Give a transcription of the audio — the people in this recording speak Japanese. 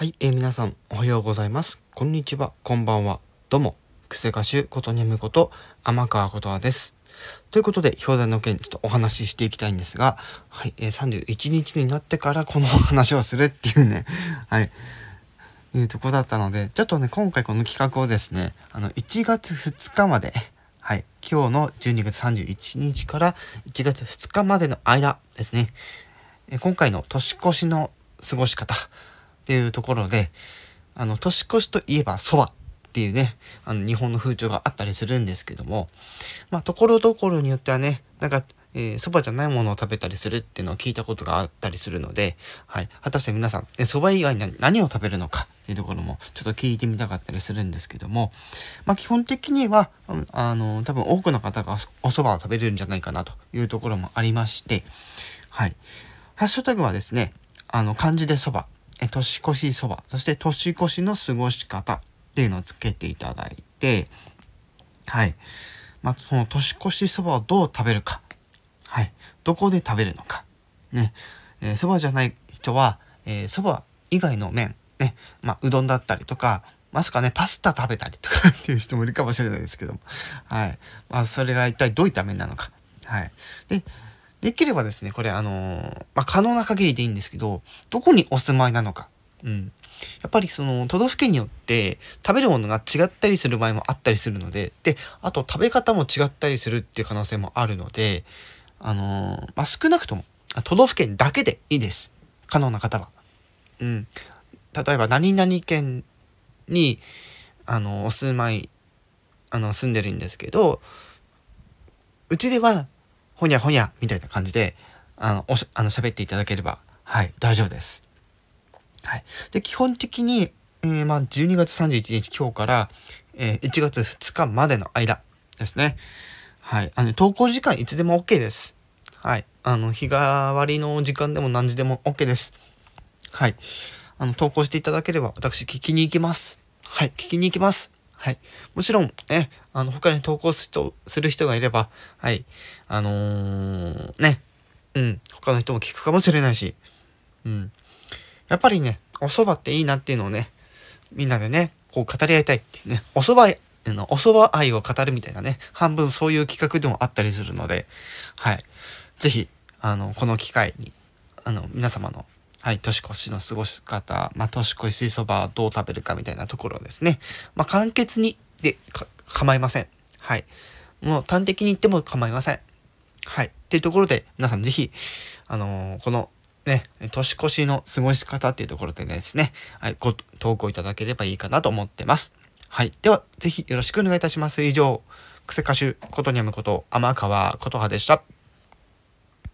はい、えー皆さんおはようございます。こんにちは、こんばんは。どうも、クセ歌手ことにゃむこと天川ことわです。ということで、表題の件ちょっとお話ししていきたいんですが、はい、えー31日になってからこの話をするっていうね、はい、いうとこだったので、ちょっとね、今回この企画をですね、あの、1月2日まで、はい、今日の12月31日から1月2日までの間ですね、えー今回の年越しの過ごし方っていうところで、あの、年越しといえば蕎麦っていうね、あの、日本の風潮があったりするんですけども、まあ、ところどころによってはね、なんか、えー蕎麦じゃないものを食べたりするっていうのを聞いたことがあったりするので、はい。果たして皆さん、え蕎麦以外に何を食べるのかっていうところもちょっと聞いてみたかったりするんですけども、まあ、基本的には、あの、多分多くの方がお蕎麦を食べれるんじゃないかなというところもありまして、はい。ハッシュタグはですね、あの、漢字で蕎麦、え年越し蕎麦、そして年越しの過ごし方っていうのをつけていただいて、はい。まあ、その年越し蕎麦をどう食べるか。はい。どこで食べるのか。ね。えー蕎麦じゃない人は、えー蕎麦以外の麺、ね。まあ、うどんだったりとか、まさかね、パスタ食べたりとかっていう人もいるかもしれないですけども。はい。まあ、それが一体どういった麺なのか。はい。で、できればですね、これあのーまあ、可能な限りでいいんですけど、どこにお住まいなのか。うん。やっぱりその都道府県によって食べるものが違ったりする場合もあったりするので、で、あと食べ方も違ったりするっていう可能性もあるので、あのーまあ、少なくとも都道府県だけでいいです。可能な方は。うん。例えば何々県に、あの、お住まい、あの、住んでるんですけど、うちでは、ほにゃほにゃみたいな感じで、あの、おしあの喋っていただければ、はい、大丈夫です。はい。で、基本的に、えーまあ、12月31日今日から、えー1月2日までの間ですね。はい。あの、投稿時間いつでも OK です。はい。あの、日替わりの時間でも何時でも OK です。はい。あの、投稿していただければ私聞きに行きます。はい。聞きに行きます。はい。もちろん、ね、あの、他に投稿す人する人がいれば、はい。あのーね、うん、他の人も聞くかもしれないし、うん。やっぱりね、お蕎麦っていいなっていうのをね、みんなでね、こう語り合いたいっていうね、お蕎麦、のお蕎麦愛を語るみたいなね、半分そういう企画でもあったりするので、はい。ぜひ、あの、この機会に、あの、皆様の、はい、年越しの過ごし方、まあ、年越しそばをどう食べるかみたいなところですね、まあ、簡潔にで構いません。はい。もう端的に言っても構いません。はい。っていうところで、皆さんぜひ、あのーこの、ね、年越しの過ごし方っていうところでですね、はい、ご投稿いただければいいかなと思ってます。はい。では、ぜひよろしくお願いいたします。以上、クセ歌手ことにゃむこと、天川琴葉でした。